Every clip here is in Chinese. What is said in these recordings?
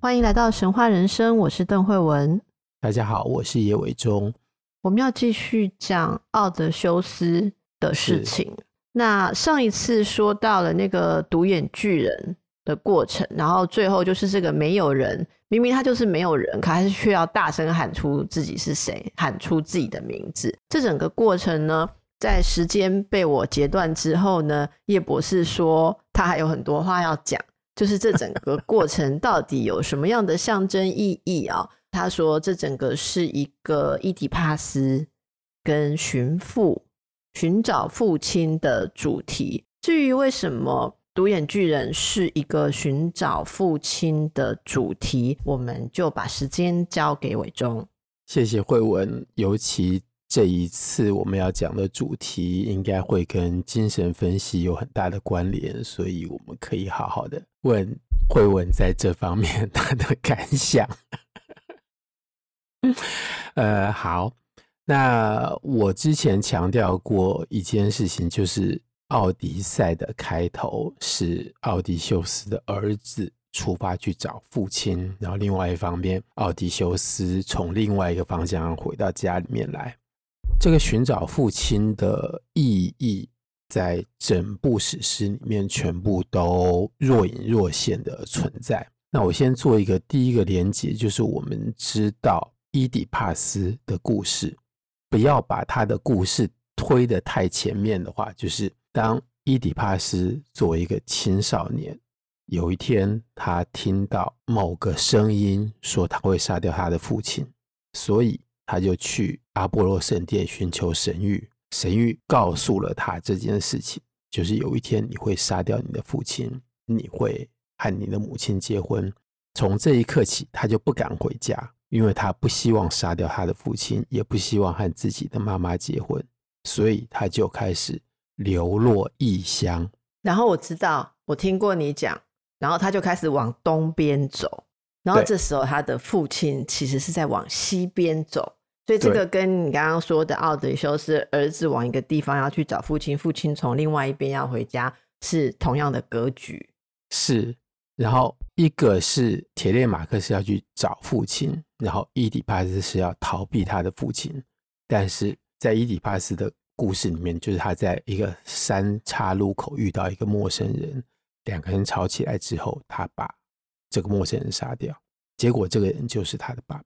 欢迎来到神话人生，我是邓慧文。大家好，我是叶伟忠。我们要继续讲奥德修斯的事情。那上一次说到了那个独眼巨人的过程，然后最后就是这个没有人，明明他就是没有人，可还是却要大声喊出自己是谁，喊出自己的名字。这整个过程呢，在时间被我截断之后呢，叶博士说他还有很多话要讲。就是这整个过程到底有什么样的象征意义啊？他说，这整个是一个伊底帕斯跟寻父、寻找父亲的主题。至于为什么独眼巨人是一个寻找父亲的主题，我们就把时间交给伟忠。谢谢慧文，尤其。这一次我们要讲的主题应该会跟精神分析有很大的关联，所以我们可以好好的问惠文在这方面 他的感想。呃，好，那我之前强调过一件事情，就是《奥迪赛》的开头是奥迪修斯的儿子出发去找父亲，然后另外一方面，奥迪修斯从另外一个方向回到家里面来。这个寻找父亲的意义，在整部史诗里面全部都若隐若现的存在。那我先做一个第一个连结，就是我们知道伊底帕斯的故事，不要把他的故事推得太前面的话，就是当伊底帕斯作为一个青少年，有一天他听到某个声音说他会杀掉他的父亲，所以。他就去阿波罗神殿寻求神谕，神谕告诉了他这件事情，就是有一天你会杀掉你的父亲，你会和你的母亲结婚。从这一刻起，他就不敢回家，因为他不希望杀掉他的父亲，也不希望和自己的妈妈结婚，所以他就开始流落异乡。然后我知道，我听过你讲，然后他就开始往东边走，然后这时候他的父亲其实是在往西边走。所以这个跟你刚刚说的奥德修斯儿子往一个地方要去找父亲，父亲从另外一边要回家，是同样的格局。是，然后一个是铁链马克是要去找父亲，然后伊底帕斯是要逃避他的父亲。但是在伊底帕斯的故事里面，就是他在一个三岔路口遇到一个陌生人，两个人吵起来之后，他把这个陌生人杀掉，结果这个人就是他的爸爸。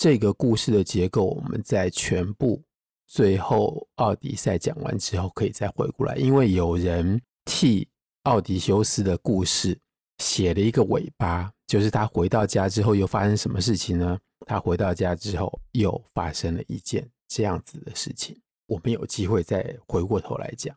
这个故事的结构，我们在全部最后奥迪赛讲完之后，可以再回过来，因为有人替奥迪修斯的故事写了一个尾巴，就是他回到家之后又发生什么事情呢？他回到家之后又发生了一件这样子的事情，我们有机会再回过头来讲。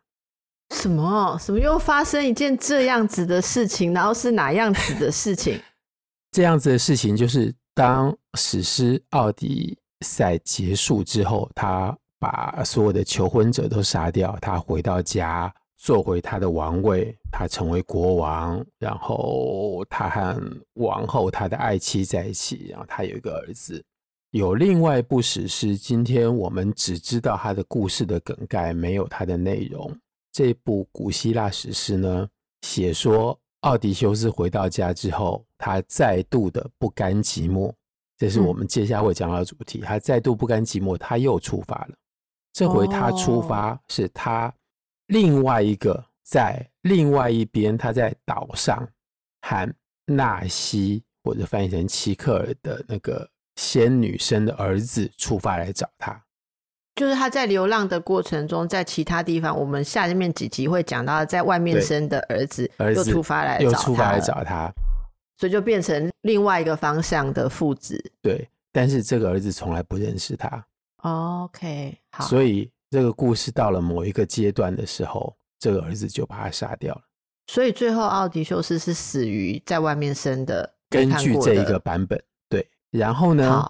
什么？什么又发生一件这样子的事情？然后是哪样子的事情？这样子的事情就是。当史诗《奥迪赛》结束之后，他把所有的求婚者都杀掉，他回到家，坐回他的王位，他成为国王，然后他和王后他的爱妻在一起，然后他有一个儿子。有另外一部史诗，今天我们只知道他的故事的梗概，没有他的内容。这部古希腊史诗呢，写说。奥迪修斯回到家之后，他再度的不甘寂寞，这是我们接下来会讲到的主题。他再度不甘寂寞，他又出发了。这回他出发是他另外一个在另外一边，他在岛上喊纳西或者翻译成齐克尔的那个仙女生的儿子出发来找他。就是他在流浪的过程中，在其他地方，我们下面几集会讲到，在外面生的儿子又出发来又出发来找他，所以就变成另外一个方向的父子。对，但是这个儿子从来不认识他。OK，好。所以这个故事到了某一个阶段的时候，这个儿子就把他杀掉了。所以最后奥迪修斯是死于在外面生的根据这一个版本，对。然后呢，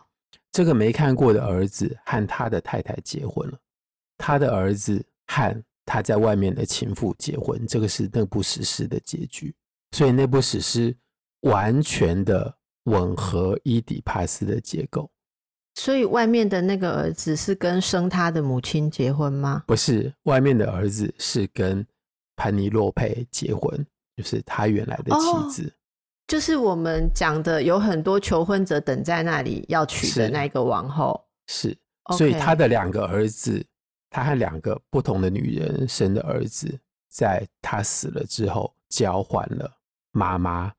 这个没看过的儿子和他的太太结婚了，他的儿子和他在外面的情妇结婚，这个是那部史诗的结局。所以那部史诗完全的吻合伊底帕斯的结构。所以外面的那个儿子是跟生他的母亲结婚吗？不是，外面的儿子是跟潘尼洛佩结婚，就是他原来的妻子。哦，就是我们讲的有很多求婚者等在那里要娶的那个王后。是，所以他的两个儿子，他和两个不同的女人生的儿子，在他死了之后交换了妈妈，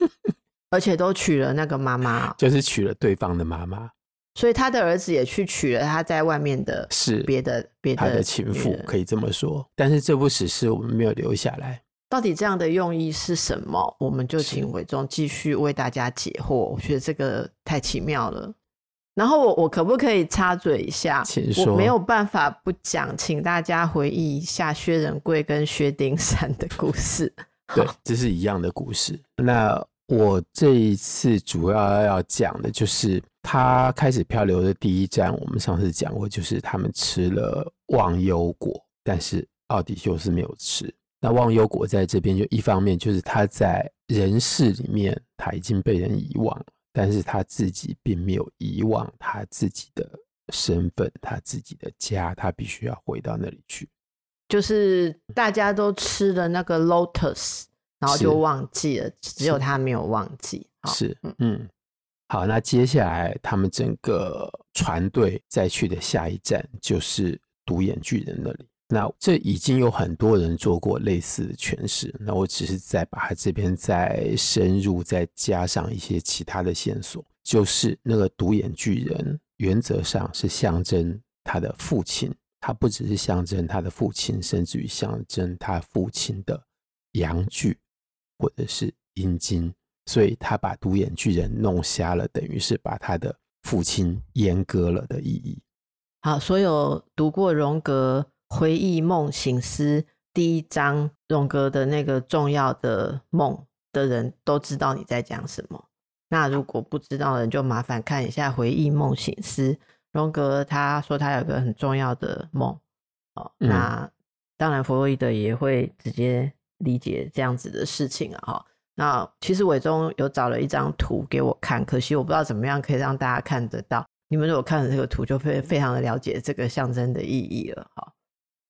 而且都娶了那个妈妈，就是娶了对方的妈妈。所以他的儿子也去娶了他在外面的，是别的别的他的情妇，可以这么说。但是这部史诗我们没有留下来，到底这样的用意是什么？我们就请伟忠继续为大家解惑。我觉得这个太奇妙了。然后我我可不可以插嘴一下？请说。我没有办法不讲，请大家回忆一下薛仁贵跟薛丁山的故事。对，这是一样的故事。那我这一次主要要讲的就是。他开始漂流的第一站，我们上次讲过，就是他们吃了忘忧果，但是奥迪修斯没有吃。那忘忧果在这边就一方面就是他在人世里面他已经被人遗忘了，但是他自己并没有遗忘他自己的身份，他自己的家，他必须要回到那里去。就是大家都吃的那个 lotus，然后就忘记了，只有他没有忘记。是，嗯。好，那接下来他们整个船队再去的下一站就是独眼巨人那里。那这已经有很多人做过类似的诠释，那我只是再把它这边再深入，再加上一些其他的线索，就是那个独眼巨人原则上是象征他的父亲，他不只是象征他的父亲，甚至于象征他父亲的阳具或者是阴茎。所以他把独眼巨人弄瞎了，等于是把他的父亲阉割了的意义。好，所有读过荣格回忆梦醒思第一章荣格的那个重要的梦的人都知道你在讲什么。那如果不知道的人，就麻烦看一下回忆梦醒思。荣格他说他有个很重要的梦，哦，那当然弗洛伊德也会直接理解这样子的事情啊，哈。那其实伟忠有找了一张图给我看，可惜我不知道怎么样可以让大家看得到。你们如果看了这个图，就非非常的了解这个象征的意义了。哈，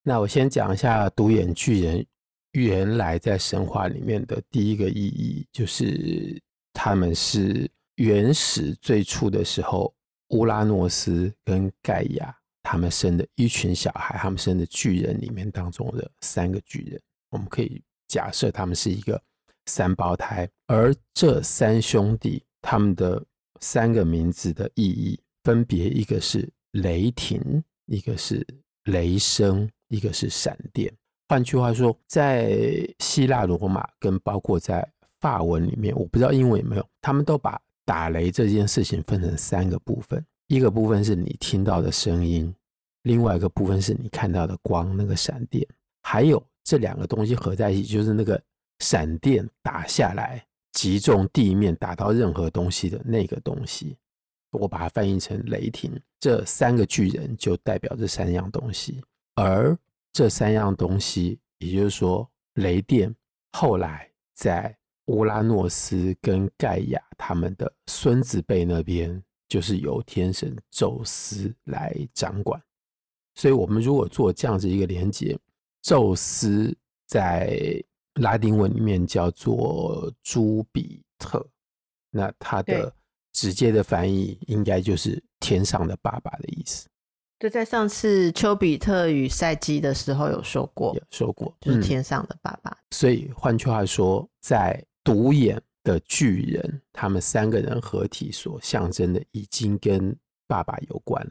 那我先讲一下独眼巨人原来在神话里面的第一个意义，就是他们是原始最初的时候，乌拉诺斯跟盖亚他们生的一群小孩，他们生的巨人里面当中的三个巨人。我们可以假设他们是一个。三胞胎，而这三兄弟他们的三个名字的意义，分别一个是雷霆，一个是雷声，一个是闪电。换句话说，在希腊罗马跟包括在法文里面，我不知道英文有没有，他们都把打雷这件事情分成三个部分：一个部分是你听到的声音，另外一个部分是你看到的光，那个闪电，还有这两个东西合在一起，就是那个。闪电打下来，击中地面，打到任何东西的那个东西，我把它翻译成雷霆。这三个巨人就代表这三样东西，而这三样东西，也就是说，雷电后来在乌拉诺斯跟盖亚他们的孙子辈那边，就是由天神宙斯来掌管。所以，我们如果做这样子一个连接，宙斯在。拉丁文里面叫做朱比特，那他的直接的翻译应该就是天上的爸爸的意思。就在上次丘比特与赛基的时候有说过，有说过就是天上的爸爸。嗯、所以换句话说，在独眼的巨人，他们三个人合体所象征的，已经跟爸爸有关，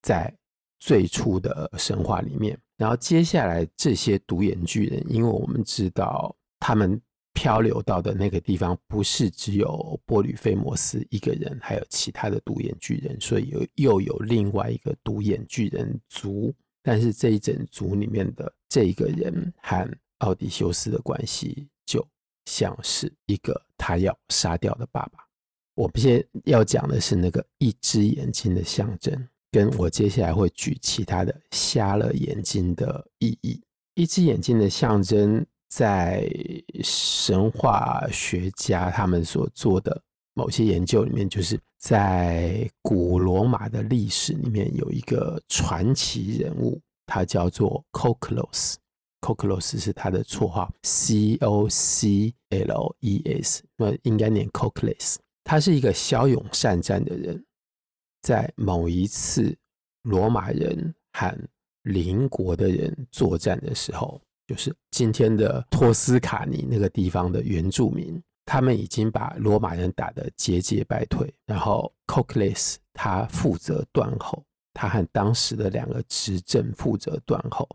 在最初的神话里面。然后接下来这些独眼巨人，因为我们知道他们漂流到的那个地方不是只有波吕菲摩斯一个人，还有其他的独眼巨人，所以又又有另外一个独眼巨人族。但是这一整族里面的这一个人和奥迪修斯的关系就像是一个他要杀掉的爸爸。我们现在要讲的是那个一只眼睛的象征，跟我接下来会举其他的瞎了眼睛的意义。一只眼睛的象征，在神话学家他们所做的某些研究里面，就是在古罗马的历史里面有一个传奇人物，他叫做 Coclus。Coclus 是他的绰号，C O C L E S，那应该念 Cocles。他是一个骁勇善战的人，在某一次罗马人和邻国的人作战的时候，就是今天的托斯卡尼那个地方的原住民，他们已经把罗马人打得节节败退。然后 Cocles 他负责断后，他和当时的两个执政负责断后。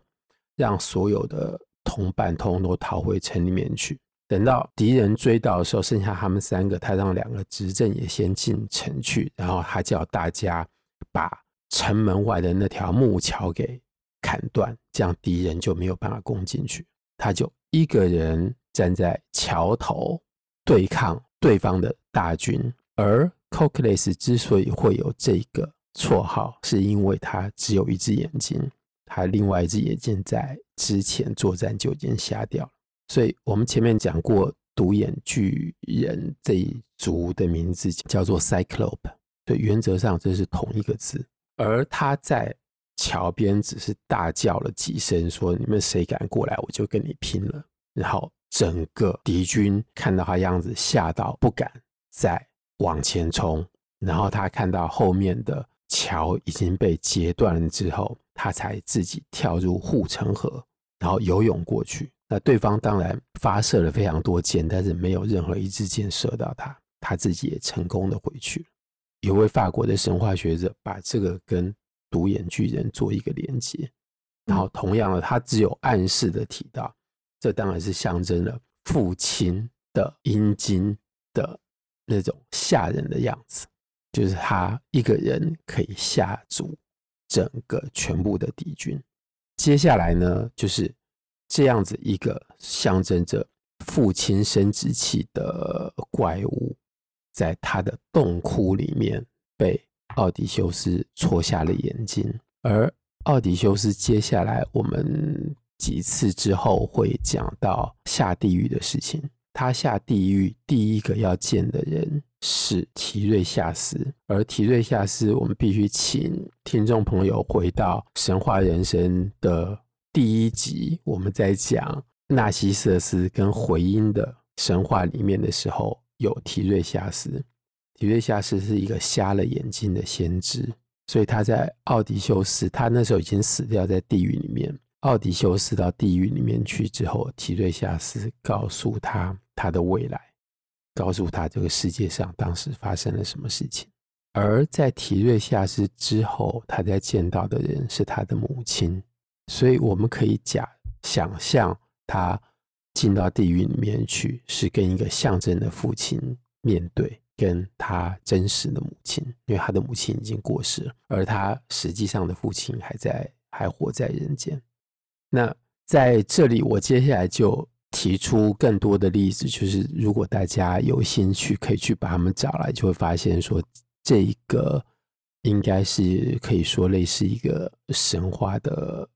让所有的同伴通通都逃回城里面去。等到敌人追到的时候，剩下他们三个，他让两个执政也先进城去，然后他叫大家把城门外的那条木桥给砍断，这样敌人就没有办法攻进去。他就一个人站在桥头对抗对方的大军。而 Cocles 之所以会有这个绰号，是因为他只有一只眼睛。他另外一只眼睛在之前作战就已经瞎掉了，所以我们前面讲过独眼巨人这一族的名字叫做 Cyclope，对，原则上这是同一个字。而他在桥边只是大叫了几声，说：“你们谁敢过来，我就跟你拼了。”然后整个敌军看到他样子，吓到不敢再往前冲。然后他看到后面的桥已经被截断了之后。他才自己跳入护城河，然后游泳过去。那对方当然发射了非常多箭，但是没有任何一支箭射到他，他自己也成功的回去了。有位法国的神话学者把这个跟独眼巨人做一个连接，然后同样的，他只有暗示的提到，这当然是象征了父亲的阴茎的那种吓人的样子，就是他一个人可以吓住。整个全部的敌军，接下来呢，就是这样子一个象征着父亲生殖器的怪物，在他的洞窟里面被奥迪修斯戳瞎了眼睛。而奥迪修斯接下来我们几次之后会讲到下地狱的事情。他下地狱第一个要见的人是提瑞夏斯，而提瑞夏斯，我们必须请听众朋友回到《神话人生》的第一集，我们在讲纳西瑟斯跟回音的神话里面的时候，有提瑞夏斯。提瑞夏斯是一个瞎了眼睛的先知，所以他在奥迪修斯，他那时候已经死掉在地狱里面。奥迪修斯到地狱里面去之后，提瑞夏斯告诉他他的未来，告诉他这个世界上当时发生了什么事情。而在提瑞夏斯之后，他在见到的人是他的母亲，所以我们可以假想象他进到地狱里面去，是跟一个象征的父亲面对，跟他真实的母亲，因为他的母亲已经过世，而他实际上的父亲还在，还活在人间。那在这里，我接下来就提出更多的例子，就是如果大家有兴趣，可以去把他们找来，就会发现说，这一个应该是可以说类似一个神话的。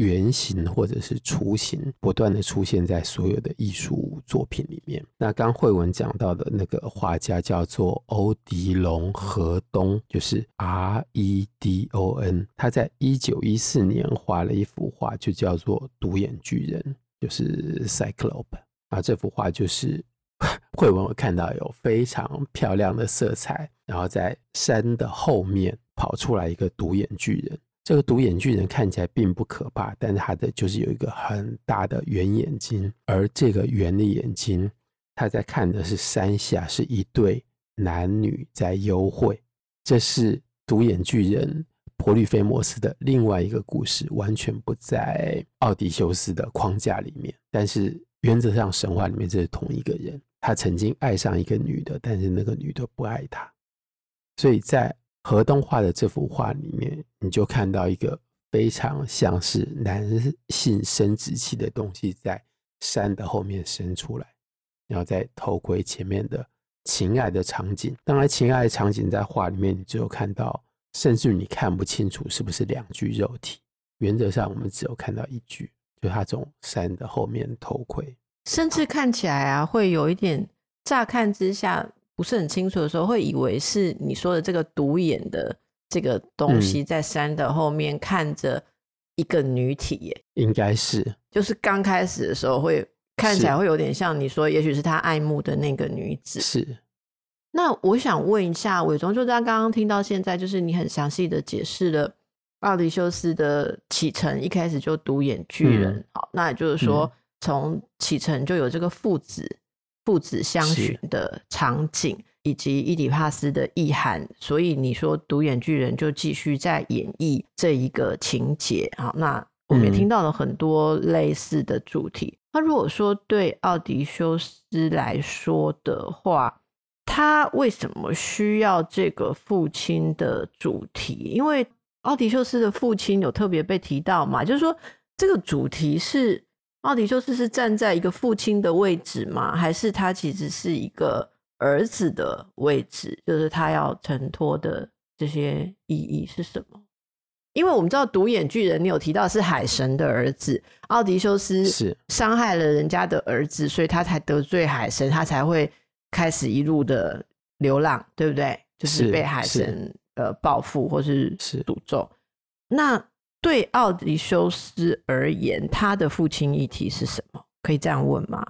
原型或者是雏形，不断的出现在所有的艺术作品里面。那刚慧文讲到的那个画家叫做欧迪龙·河东，就是 R E D O N。他在一九一四年画了一幅画，就叫做《独眼巨人》，就是 Cyclope。啊，这幅画就是 慧文我看到有非常漂亮的色彩，然后在山的后面跑出来一个独眼巨人。这个独眼巨人看起来并不可怕，但是他的就是有一个很大的圆眼睛，而这个圆的眼睛，他在看的是山下是一对男女在幽会。这是独眼巨人波吕菲摩斯的另外一个故事，完全不在奥迪修斯的框架里面。但是原则上神话里面这是同一个人，他曾经爱上一个女的，但是那个女的不爱他，所以在。河东画的这幅画里面，你就看到一个非常像是男性生殖器的东西在山的后面伸出来，然后在头盔前面的情爱的场景。当然，情爱的场景在画里面你只有看到，甚至你看不清楚是不是两具肉体。原则上，我们只有看到一具，就他从山的后面头盔，甚至看起来啊，会有一点乍看之下不是很清楚的时候，会以为是你说的这个独眼的这个东西在山的后面看着一个女体耶，应该是，就是刚开始的时候会看起来会有点像你说，也许是他爱慕的那个女子。是。那我想问一下伟忠，就在刚刚听到现在，就是你很详细的解释了。奥迪修斯的启程一开始就独眼巨人，嗯、好，那也就是说，从启程就有这个父子父子相寻的场景，以及伊底帕斯的意涵，所以你说独眼巨人就继续在演绎这一个情节，好，那我们也听到了很多类似的主题。嗯、那如果说对奥迪修斯来说的话，他为什么需要这个父亲的主题？因为奥迪修斯的父亲有特别被提到嘛？就是说，这个主题是奥迪修斯是站在一个父亲的位置吗？还是他其实是一个儿子的位置？就是他要承托的这些意义是什么？因为我们知道独眼巨人，你有提到是海神的儿子，奥迪修斯是伤害了人家的儿子，所以他才得罪海神，他才会开始一路的流浪，对不对？就是被海神。呃，报复或是诅咒。那对奥迪修斯而言，他的父亲议题是什么？可以这样问吗？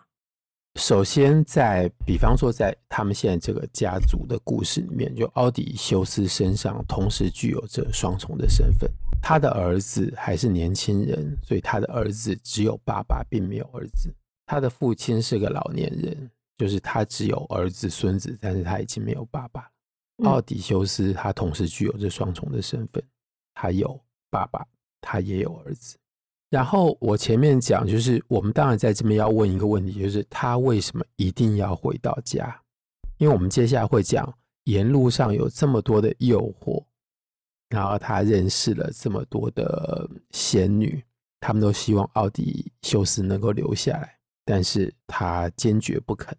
首先在，在比方说，在他们现在这个家族的故事里面，就奥迪修斯身上同时具有着双重的身份。他的儿子还是年轻人，所以他的儿子只有爸爸，并没有儿子。他的父亲是个老年人，就是他只有儿子、孙子，但是他已经没有爸爸。奥迪修斯他同时具有这双重的身份，他有爸爸，他也有儿子。然后我前面讲，就是我们当然在这边要问一个问题，就是他为什么一定要回到家？因为我们接下来会讲，沿路上有这么多的诱惑，然后他认识了这么多的仙女，他们都希望奥迪修斯能够留下来，但是他坚决不肯，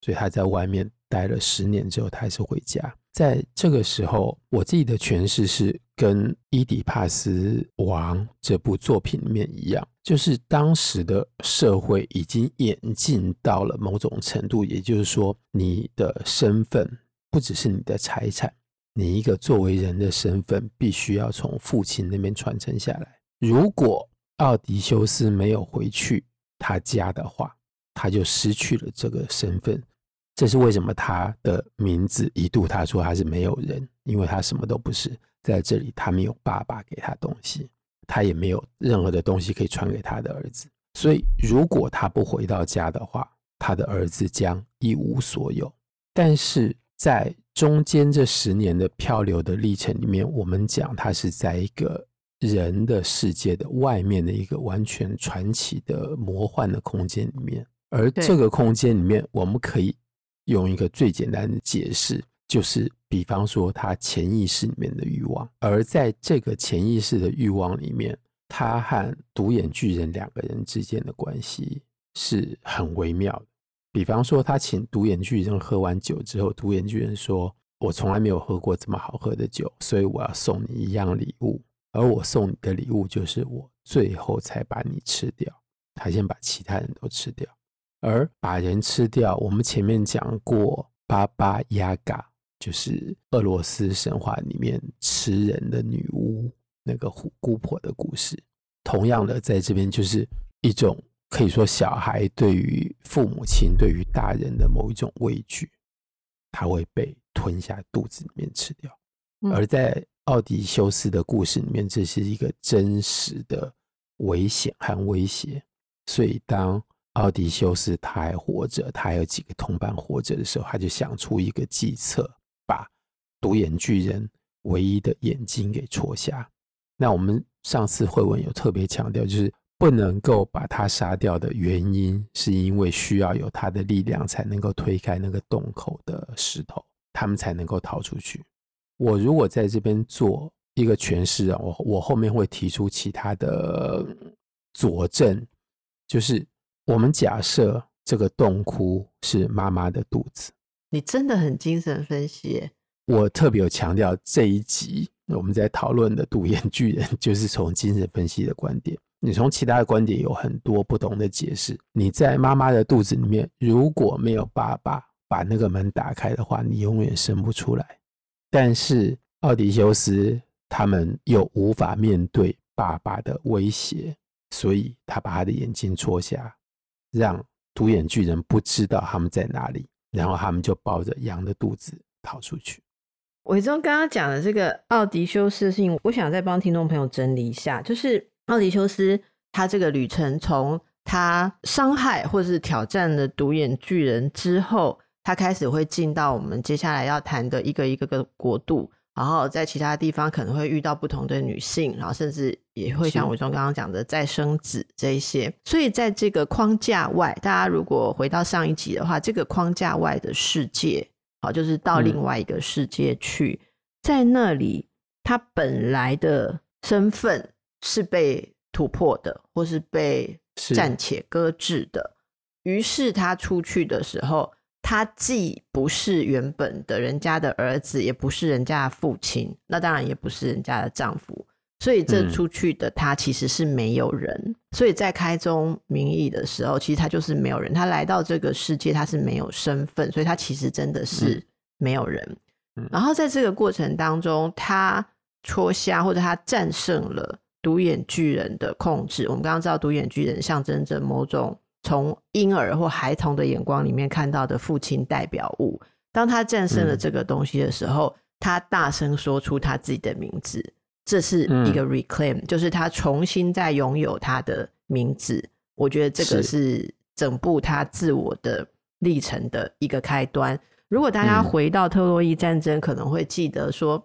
所以他在外面待了十年之后，他还是回家。在这个时候，我自己的诠释是跟《伊底帕斯王》这部作品里面一样，就是当时的社会已经演进到了某种程度，也就是说，你的身份不只是你的财产，你一个作为人的身份必须要从父亲那边传承下来。如果奥迪修斯没有回去他家的话，他就失去了这个身份。这是为什么他的名字一度他说他是没有人，因为他什么都不是，在这里他没有爸爸给他东西，他也没有任何的东西可以传给他的儿子，所以如果他不回到家的话，他的儿子将一无所有。但是在中间这十年的漂流的历程里面，我们讲他是在一个人的世界的外面的一个完全传奇的魔幻的空间里面，而这个空间里面我们可以。用一个最简单的解释，就是比方说他潜意识里面的欲望，而在这个潜意识的欲望里面，他和独眼巨人两个人之间的关系是很微妙的。比方说，他请独眼巨人喝完酒之后，独眼巨人说：“我从来没有喝过这么好喝的酒，所以我要送你一样礼物，而我送你的礼物就是我最后才把你吃掉。”他先把其他人都吃掉。而把人吃掉，我们前面讲过巴巴亚嘎，就是俄罗斯神话里面吃人的女巫那个姑婆的故事。同样的，在这边就是一种可以说小孩对于父母亲、对于大人的某一种畏惧，他会被吞下肚子里面吃掉。而在奥迪修斯的故事里面，这是一个真实的危险和威胁。所以当奥迪修斯他还活着，他还有几个同伴活着的时候，他就想出一个计策，把独眼巨人唯一的眼睛给戳瞎。那我们上次会文有特别强调，就是不能够把他杀掉的原因，是因为需要有他的力量才能够推开那个洞口的石头，他们才能够逃出去。我如果在这边做一个诠释啊，我我后面会提出其他的佐证，就是。我们假设这个洞窟是妈妈的肚子。你真的很精神分析耶。我特别有强调这一集我们在讨论的独眼巨人，就是从精神分析的观点。你从其他的观点有很多不同的解释。你在妈妈的肚子里面，如果没有爸爸把那个门打开的话，你永远生不出来。但是奥迪修斯他们又无法面对爸爸的威胁，所以他把他的眼睛戳瞎，让独眼巨人不知道他们在哪里，然后他们就抱着羊的肚子逃出去。伟忠刚刚讲的这个奥迪修斯的事情，我想再帮听众朋友整理一下，就是奥迪修斯他这个旅程，从他伤害或者是挑战了独眼巨人之后，他开始会进到我们接下来要谈的一个一个个国度，然后在其他地方可能会遇到不同的女性，然后甚至也会像伟忠刚刚讲的再生子这一些。所以在这个框架外，大家如果回到上一集的话，这个框架外的世界。好，就是到另外一个世界去，嗯、在那里，他本来的身份是被突破的，或是被暂且搁置的。于是他出去的时候，他既不是原本的人家的儿子，也不是人家的父亲，那当然也不是人家的丈夫。所以这出去的他其实是没有人，嗯、所以在开宗明义的时候，其实他就是没有人。他来到这个世界，他是没有身份，所以他其实真的是没有人。嗯、然后在这个过程当中，他戳瞎或者他战胜了独眼巨人的控制。我们刚刚知道，独眼巨人象征着某种从婴儿或孩童的眼光里面看到的父亲代表物。当他战胜了这个东西的时候，嗯、他大声说出他自己的名字。这是一个 reclaim，嗯，就是他重新再拥有他的名字。我觉得这个是整部他自我的历程的一个开端。如果大家回到特洛伊战争，可能会记得说，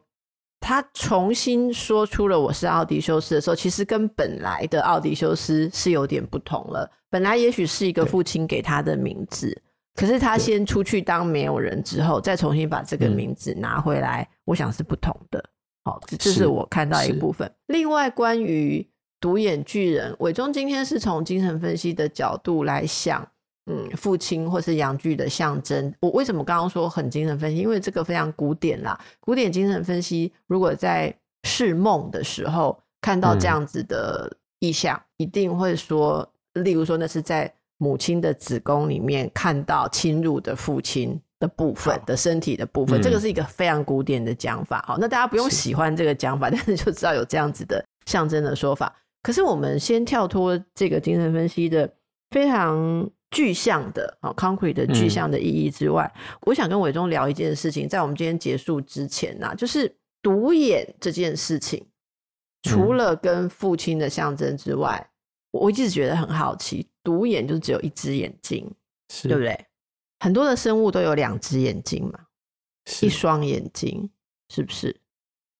他重新说出了我是奥迪修斯的时候，其实跟本来的奥迪修斯是有点不同了。本来也许是一个父亲给他的名字，可是他先出去当没有人之后，再重新把这个名字拿回来，我想是不同的。好，这是我看到一部分。另外，关于独眼巨人，伟忠今天是从精神分析的角度来想，嗯，父亲或是阳具的象征。我为什么刚刚说很精神分析？因为这个非常古典啦。古典精神分析，如果在释梦的时候看到这样子的意象，嗯、一定会说，例如说那是在母亲的子宫里面看到侵入的父亲。的部分的身体的部分，嗯，这个是一个非常古典的讲法。好，那大家不用喜欢这个讲法，但是就知道有这样子的象征的说法。可是我们先跳脱这个精神分析的非常具象的啊 concrete 的具象的意义之外，嗯，我想跟伟忠聊一件事情，在我们今天结束之前呢，啊，就是独眼这件事情，除了跟父亲的象征之外，嗯，我一直觉得很好奇，独眼就只有一只眼睛，对不对？很多的生物都有两只眼睛嘛，一双眼睛，是不是？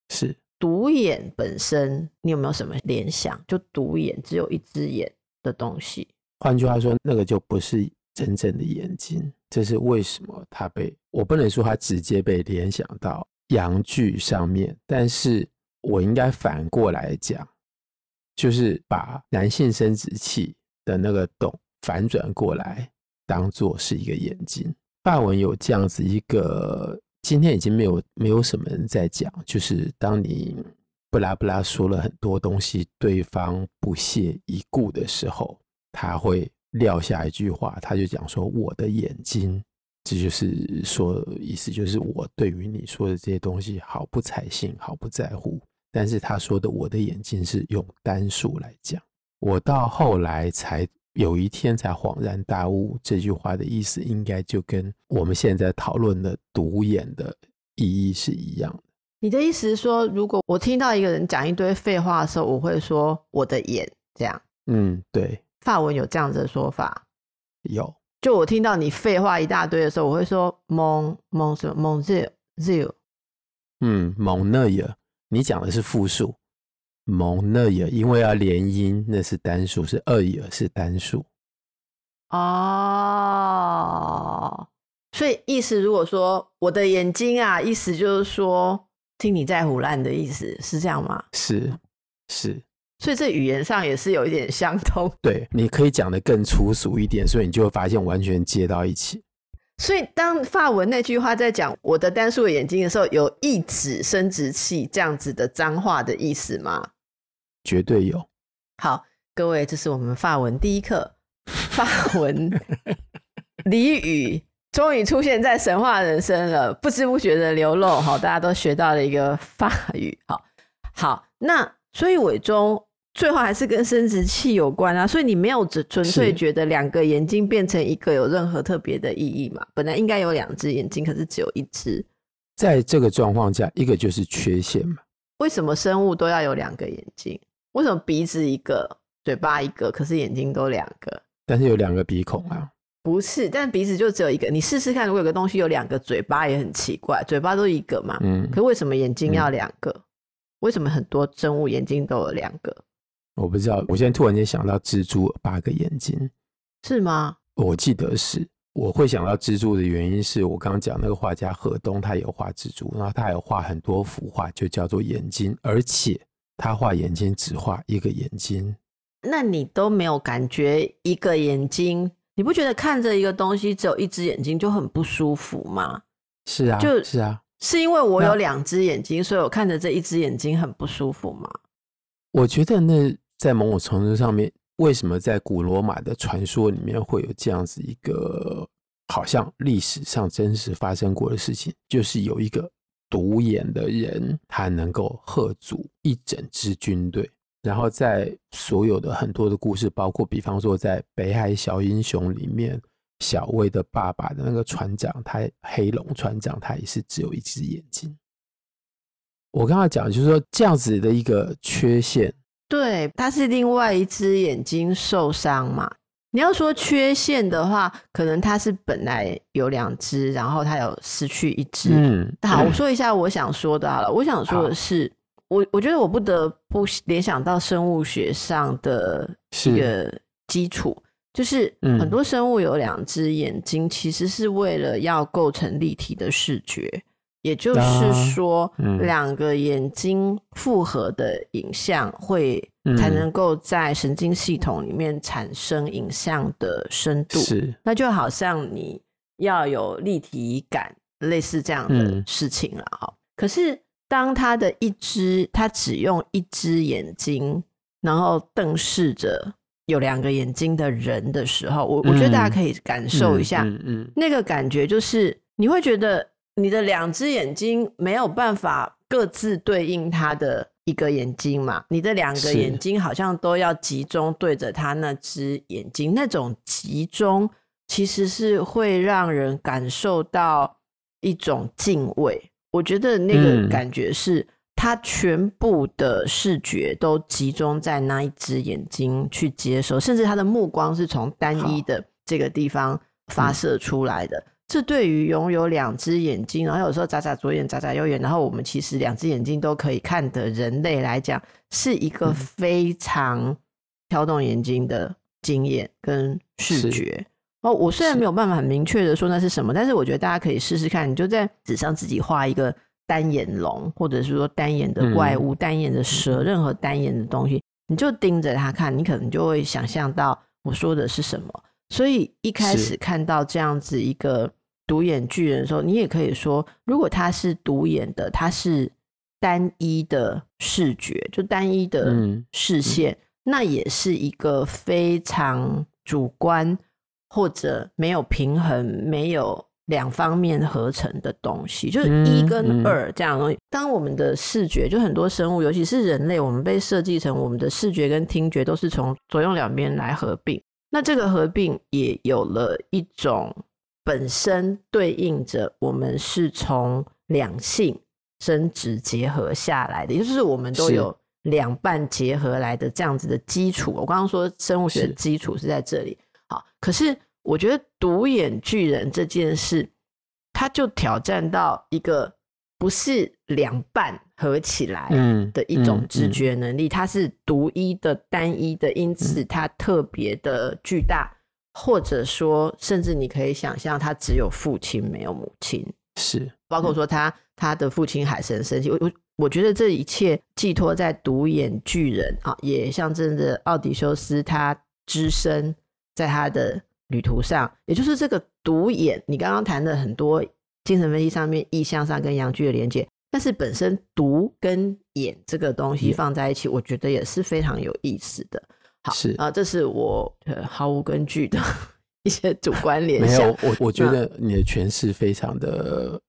是。独眼本身，你有没有什么联想？就独眼只有一只眼的东西。换句话说，那个就不是真正的眼睛。这是为什么？他被我不能说他直接被联想到阳具上面，但是我应该反过来讲，就是把男性生殖器的那个洞反转过来。当做是一个眼睛，法文有这样子一个，今天已经没有没有什么人在讲，就是当你布拉布拉说了很多东西，对方不屑一顾的时候，他会撂下一句话，他就讲说：“我的眼睛。”这就是说意思，就是我对于你说的这些东西毫不采信，毫不在乎。但是他说的“我的眼睛”是用单数来讲，我到后来才。有一天才恍然大悟，这句话的意思应该就跟我们现在讨论的独眼的意义是一样的。你的意思是说，如果我听到一个人讲一堆废话的时候，我会说我的眼这样？嗯，对。法文有这样子的说法？有。就我听到你废话一大堆的时候，我会说蒙蒙什么蒙 z z。嗯，蒙那尔，你讲的是复数。蒙那尔，因为要连音，那是单数，是二尔是单数。哦，所以意思如果说我的眼睛啊，意思就是说听你在胡乱的意思是这样吗？是是，所以这语言上也是有一点相通。对，你可以讲的更粗俗一点，所以你就会发现完全接到一起。所以当法文那句话在讲我的单数眼睛的时候，有一指生殖器这样子的脏话的意思吗？绝对有。好，各位，这是我们法文第一课，法文俚语终于出现在神话人生了，不知不觉的流露，好，大家都学到了一个法语，好，好，那所以伟忠。最后还是跟生殖器有关啊，所以你没有只纯粹觉得两个眼睛变成一个有任何特别的意义嘛？本来应该有两只眼睛，可是只有一只。在这个状况下，一个就是缺陷嘛。为什么生物都要有两个眼睛？为什么鼻子一个，嘴巴一个，可是眼睛都两个？但是有两个鼻孔啊？不是，但鼻子就只有一个。你试试看，如果有个东西有两个嘴巴，也很奇怪。嘴巴都一个嘛，嗯。可为什么眼睛要两个？嗯。为什么很多生物眼睛都有两个？我不知道，我现在突然间想到蜘蛛八个眼睛，是吗？我记得是。我会想到蜘蛛的原因是我刚刚讲那个画家何东，他有画蜘蛛，然后他还有画很多幅画，就叫做眼睛，而且他画眼睛只画一个眼睛。那你都没有感觉一个眼睛？你不觉得看着一个东西只有一只眼睛就很不舒服吗？是啊，就是啊，是因为我有两只眼睛，所以我看着这一只眼睛很不舒服吗？我觉得那。在某种程度上面，为什么在古罗马的传说里面会有这样子一个好像历史上真实发生过的事情？就是有一个独眼的人，他能够吓阻一整支军队。然后在所有的很多的故事，包括比方说在《北海小英雄》里面，小魏的爸爸的那个船长，他黑龙船长，他也是只有一只眼睛。我刚刚讲就是说这样子的一个缺陷。对，他是另外一只眼睛受伤嘛。你要说缺陷的话，可能他是本来有两只，然后他有失去一只。嗯，好，我说一下我想说的好了。我想说的是，我我觉得我不得不联想到生物学上的一个基础，就是很多生物有两只眼睛，其实是为了要构成立体的视觉。也就是说，两个眼睛复合的影像会才能够在神经系统里面产生影像的深度。是，那就好像你要有立体感，类似这样的事情了哈。可是，当他的一只，他只用一只眼睛，然后瞪视着有两个眼睛的人的时候，我我觉得大家可以感受一下，嗯那个感觉就是你会觉得。你的两只眼睛没有办法各自对应他的一个眼睛嘛？你的两个眼睛好像都要集中对着他那只眼睛，那种集中其实是会让人感受到一种敬畏。我觉得那个感觉是他全部的视觉都集中在那一只眼睛去接收，甚至他的目光是从单一的这个地方发射出来的。这对于拥有两只眼睛，然后有时候眨眨左眼、眨眨右眼，然后我们其实两只眼睛都可以看的人类来讲，是一个非常挑动眼睛的经验跟视觉。哦，我虽然没有办法很明确的说那是什么，但是我觉得大家可以试试看，你就在纸上自己画一个单眼龙，或者是说单眼的怪物、单眼的蛇，任何单眼的东西，你就盯着它看，你可能就会想象到我说的是什么。所以一开始看到这样子一个。独眼巨人的时候，你也可以说，如果他是独眼的，他是单一的视觉，就单一的视线，那也是一个非常主观或者没有平衡、没有两方面合成的东西，就是一跟二这样的东西。嗯嗯、当我们的视觉，就很多生物，尤其是人类，我们被设计成我们的视觉跟听觉都是从左右两边来合并，那这个合并也有了一种。本身对应着我们是从两性生殖结合下来的，也就是我们都有两半结合来的这样子的基础。我刚刚说生物学的基础是在这里。好，可是我觉得独眼巨人这件事，它就挑战到一个不是两半合起来的一种直觉能力，它是独一的、单一的，因此它特别的巨大。或者说，甚至你可以想象，他只有父亲没有母亲，是包括说他他的父亲海神生气。我我我觉得这一切寄托在独眼巨人啊，也象征着奥迪修斯他只身在他的旅途上，也就是这个独眼。你刚刚谈的很多精神分析上面意象上跟阳具的连接，但是本身独跟眼这个东西放在一起，我觉得也是非常有意思的。好，是啊，这是我毫无根据的一些主观联想。没有，我我觉得你的诠释非常的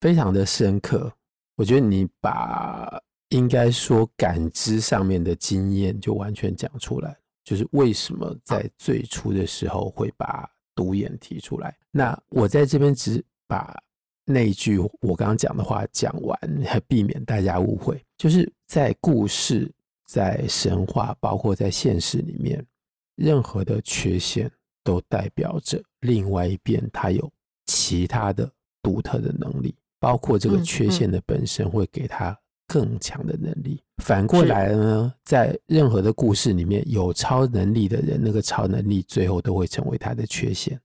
非常的深刻。我觉得你把应该说感知上面的经验就完全讲出来，就是为什么在最初的时候会把独眼提出来。那我在这边只把那句我刚刚讲的话讲完，避免大家误会，就是在故事、在神话，包括在现实里面，任何的缺陷都代表着另外一边它有其他的独特的能力。包括这个缺陷的本身会给他更强的能力。反过来呢，在任何的故事里面有超能力的人，那个超能力最后都会成为他的缺陷。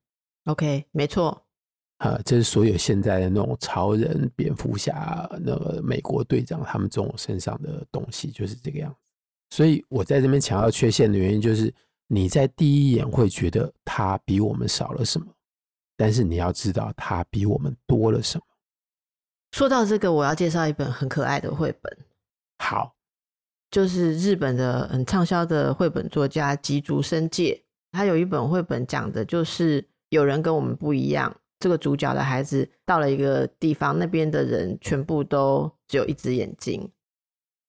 OK，没错。啊，这是所有现在的那种超人、蝙蝠侠、那个美国队长他们这种身上的东西就是这个样子。所以我在这边强调缺陷的原因，就是你在第一眼会觉得他比我们少了什么，但是你要知道他比我们多了什么。说到这个，我要介绍一本很可爱的绘本。好，就是日本的很畅销的绘本作家吉竹伸介，他有一本绘本讲的就是有人跟我们不一样。这个主角的孩子到了一个地方，那边的人全部都只有一只眼睛。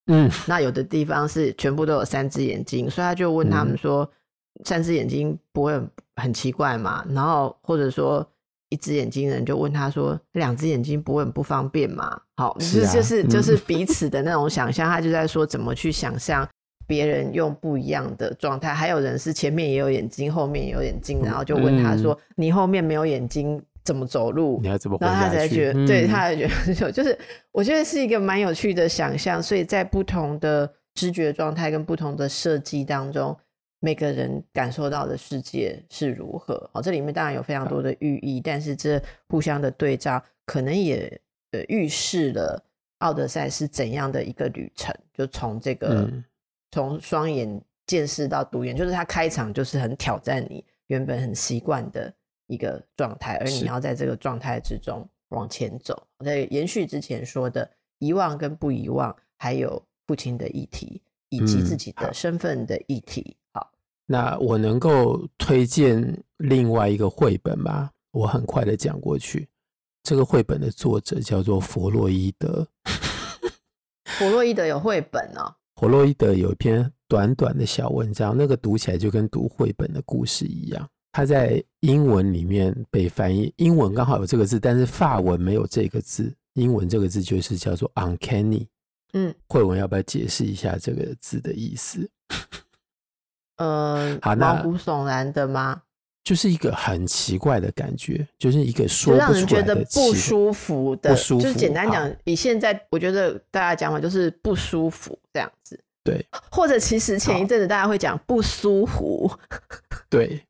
嗯，那有的地方是全部都有三只眼睛，所以他就问他们说：“嗯、三只眼睛不会很，很奇怪嘛？”然后或者说。一只眼睛人就问他说：“两只眼睛不会很不方便嘛？”好，是啊、就是就是彼此的那种想象。他就在说怎么去想象别人用不一样的状态。还有人是前面也有眼睛，后面也有眼睛，然后就问他说：“嗯、你后面没有眼睛怎么走路？”你要怎么？然后他才觉得，嗯、对，他才觉得就是我觉得是一个蛮有趣的想象。所以在不同的知觉状态跟不同的设计当中。每个人感受到的世界是如何？哦，这里面当然有非常多的寓意，但是这互相的对照，可能也呃预示了奥德赛是怎样的一个旅程。就从这个从双眼见识到独眼，就是他开场就是很挑战你原本很习惯的一个状态，而你要在这个状态之中往前走。在延续之前说的遗忘跟不遗忘，还有父亲的议题，以及自己的身份的议题。好那我能够推荐另外一个绘本吗？我很快的讲过去。这个绘本的作者叫做弗洛伊德。弗洛伊德有绘本哦。弗洛伊德有一篇短短的小文章，那个读起来就跟读绘本的故事一样。他在英文里面被翻译，英文刚好有这个字，但是法文没有这个字。英文这个字就是叫做 uncanny。嗯，慧文要不要解释一下这个字的意思？呃，好，毛骨悚然的吗？就是一个很奇怪的感觉，就是一个说让人觉得不舒服的，不舒服。就是简单讲，以现在我觉得大家讲法就是不舒服这样子。对，或者其实前一阵子大家会讲不舒服。对，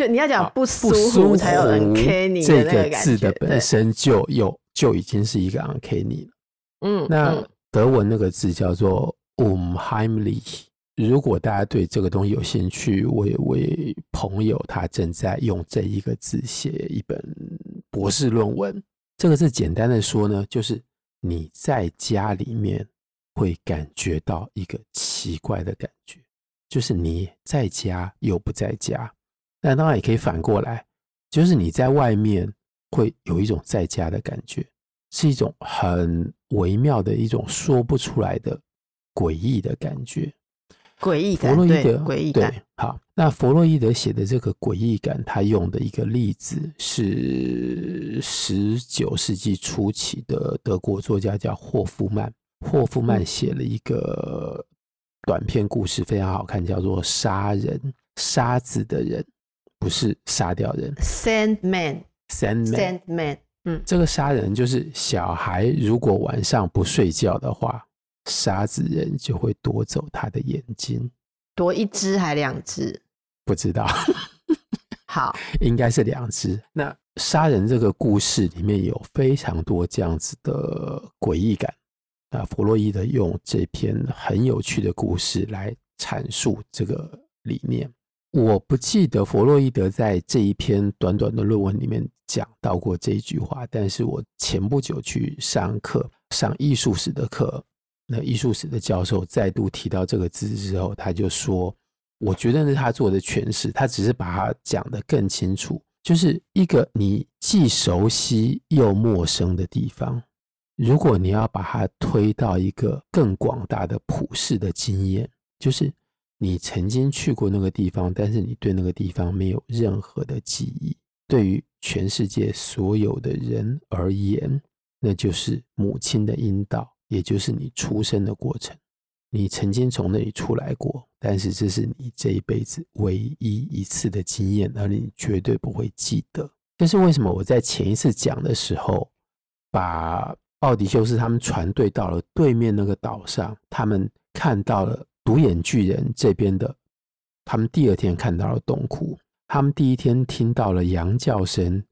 就你要讲不舒服才有 uncanny 的那个字的本身就有就已经是一个 uncanny 了。嗯，那德文那个字叫做 unheimlich。如果大家对这个东西有兴趣，我有位朋友他正在用这一个字写一本博士论文。这个字简单的说呢，就是你在家里面会感觉到一个奇怪的感觉，就是你在家又不在家。但当然也可以反过来，就是你在外面会有一种在家的感觉，是一种很微妙的一种说不出来的诡异的感觉。诡异感，弗洛伊德，诡异感。对，好，那弗洛伊德写的这个诡异感，他用的一个例子是十九世纪初期的德国作家叫霍夫曼。霍夫曼写了一个短篇故事，非常好看，叫做《杀人杀子的人》，不是杀掉人。Sandman，Sandman，Sandman。嗯，这个杀人就是小孩，如果晚上不睡觉的话。沙子人就会夺走他的眼睛，夺一只还两只？不知道。好，应该是两只。那杀人这个故事里面有非常多这样子的诡异感，啊，弗洛伊德用这篇很有趣的故事来阐述这个理念。我不记得弗洛伊德在这一篇短短的论文里面讲到过这一句话，但是我前不久去上课，上艺术史的课，那艺术史的教授再度提到这个字之后，他就说：“我觉得是他做的诠释，他只是把它讲得更清楚，就是一个你既熟悉又陌生的地方，如果你要把它推到一个更广大的普世的经验，就是。”你曾经去过那个地方，但是你对那个地方没有任何的记忆。对于全世界所有的人而言，那就是母亲的阴道，也就是你出生的过程。你曾经从那里出来过，但是这是你这一辈子唯一一次的经验，而你绝对不会记得。这是为什么？我在前一次讲的时候，把奥迪修斯他们船队到了对面那个岛上，他们看到了。独眼巨人这边的，他们第二天看到了洞窟，他们第一天听到了羊叫声，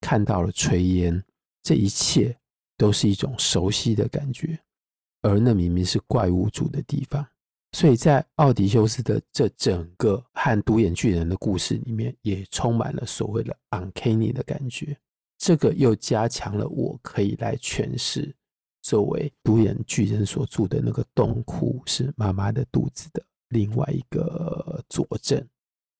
看到了炊烟，这一切都是一种熟悉的感觉，而那明明是怪物住的地方，所以在奥迪修斯的这整个和独眼巨人的故事里面，也充满了所谓的 uncanny 的感觉，这个又加强了我可以来诠释。作为独眼巨人所住的那个洞窟是妈妈的肚子的另外一个佐证。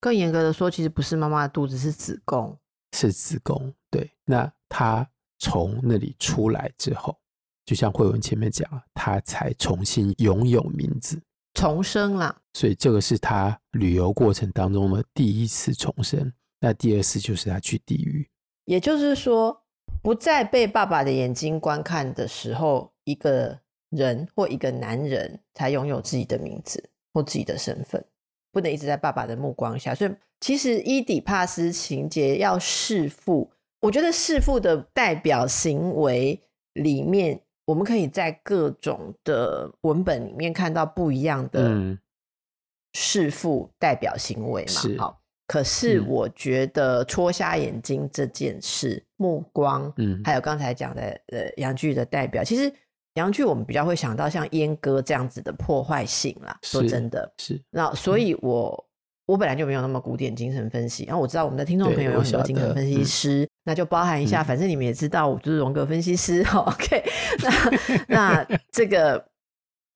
更严格的说，其实不是妈妈的肚子，是子宫，是子宫。对，那他从那里出来之后，就像慧文前面讲了，他才重新拥有名字，重生了。所以这个是他旅游过程当中的第一次重生。那第二次就是他去地狱，也就是说。不再被爸爸的眼睛观看的时候，一个人或一个男人才拥有自己的名字或自己的身份，不能一直在爸爸的目光下。所以，其实伊底帕斯情节要弑父，我觉得弑父的代表行为里面，我们可以在各种的文本里面看到不一样的弑父代表行为嘛。嗯、好。可是我觉得戳瞎眼睛这件事，嗯、目光，嗯，还有刚才讲的呃阳具的代表，其实杨剧我们比较会想到像阉割这样子的破坏性啦。说真的，是那所以我，我、嗯、我本来就没有那么古典精神分析，然后我知道我们的听众朋友有很多精神分析师，嗯、那就包含一下，反正你们也知道，我就是荣格分析师。嗯、OK，那那这个。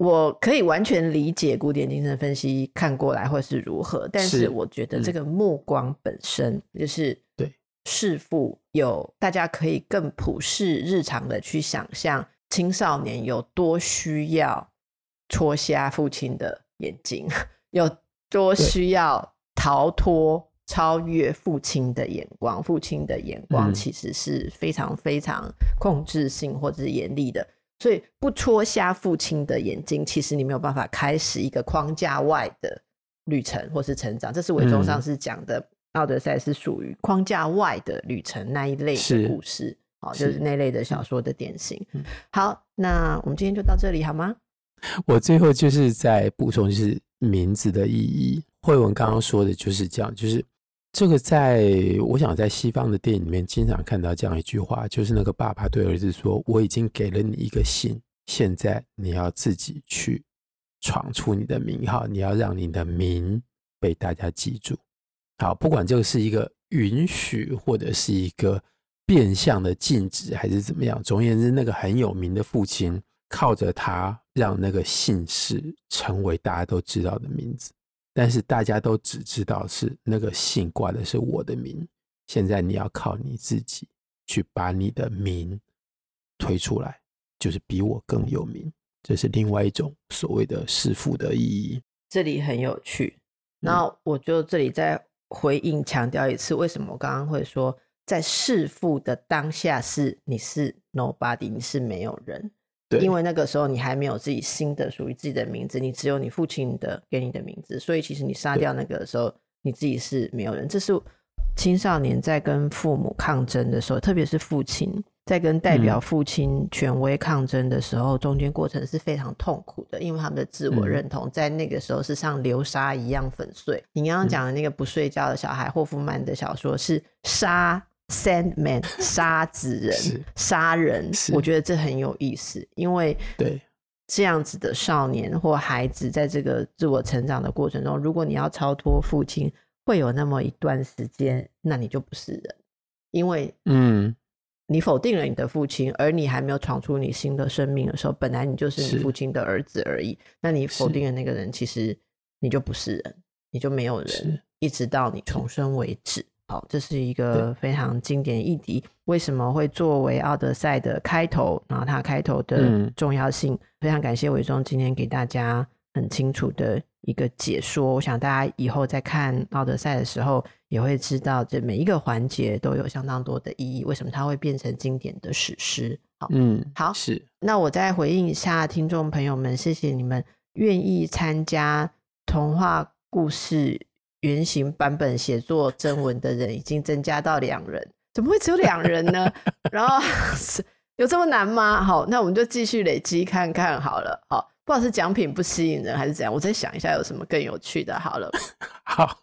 我可以完全理解古典精神分析看过来会是如何，但是我觉得这个目光本身就是对。弑父有大家可以更普世日常的去想象青少年有多需要戳瞎父亲的眼睛，有多需要逃脱超越父亲的眼光，父亲的眼光其实是非常非常控制性或者是严厉的。所以不戳瞎父亲的眼睛，其实你没有办法开始一个框架外的旅程或是成长。这是韦忠上是讲的，嗯《奥德赛》是属于框架外的旅程那一类的故事，好，就是那类的小说的典型。好，那我们今天就到这里好吗？我最后就是在补充，就是名字的意义。慧文刚刚说的就是这样，就是。这个在我想在西方的电影里面经常看到这样一句话，就是那个爸爸对儿子说：“我已经给了你一个姓，现在你要自己去闯出你的名号，你要让你的名被大家记住。”好，不管这个是一个允许，或者是一个变相的禁止，还是怎么样，总而言之，那个很有名的父亲靠着他让那个姓氏成为大家都知道的名字。但是大家都只知道是那个姓挂的是我的名，现在你要靠你自己去把你的名推出来，就是比我更有名，这是另外一种所谓的弑父的意义。这里很有趣，那我就这里再回应强调一次，为什么我刚刚会说在弑父的当下是你是 nobody，你是没有人。对因为那个时候你还没有自己新的属于自己的名字，你只有你父亲的给你的名字，所以其实你杀掉那个的时候，你自己是没有人。这是青少年在跟父母抗争的时候，特别是父亲在跟代表父亲权威抗争的时候，嗯、中间过程是非常痛苦的，因为他们的自我认同在那个时候是像流沙一样粉碎。嗯、你刚刚讲的那个不睡觉的小孩，霍夫曼的小说是沙。Sandman 杀子人，杀人，我觉得这很有意思，因为对。这样子的少年或孩子，在这个自我成长的过程中，如果你要超脱父亲，会有那么一段时间，那你就不是人，因为嗯，你否定了你的父亲，而你还没有闯出你新的生命的时候，本来你就是你父亲的儿子而已。那你否定了那个人，其实你就不是人，你就没有人，一直到你重生为止。好，这是一个非常经典议题。为什么会作为《奥德赛》的开头？然后它开头的重要性，嗯、非常感谢伟忠今天给大家很清楚的一个解说。我想大家以后在看《奥德赛》的时候，也会知道这每一个环节都有相当多的意义。为什么它会变成经典的史诗？好，嗯，好，是。那我再回应一下听众朋友们，谢谢你们愿意参加童话故事。原型版本写作 征文的人已经增加到两人，怎么会只有两 人呢？然后有这么难吗？好，那我们就继续累积看看好了。好，不知道是奖品不吸引人还是怎样，我再想一下有什么更有趣的。好了，好，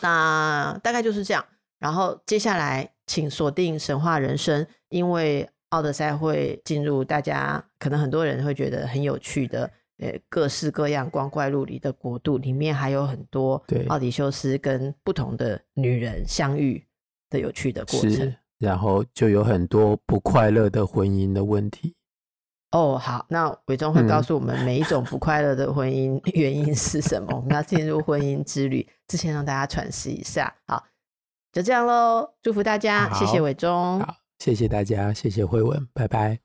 那大概就是这样。然后接下来请锁定神话人生，因为奥德赛会进入大家可能很多人会觉得很有趣的。呃，各式各样光怪陆离的国度里面，还有很多奥迪修斯跟不同的女人相遇的有趣的过程。然后就有很多不快乐的婚姻的问题。哦，好，那伟忠会告诉我们每一种不快乐的婚姻原因是什么。嗯、我们要进入婚姻之旅之前，让大家喘息一下。好，就这样喽，祝福大家，谢谢伟忠，好，谢谢大家，谢谢慧文，拜拜。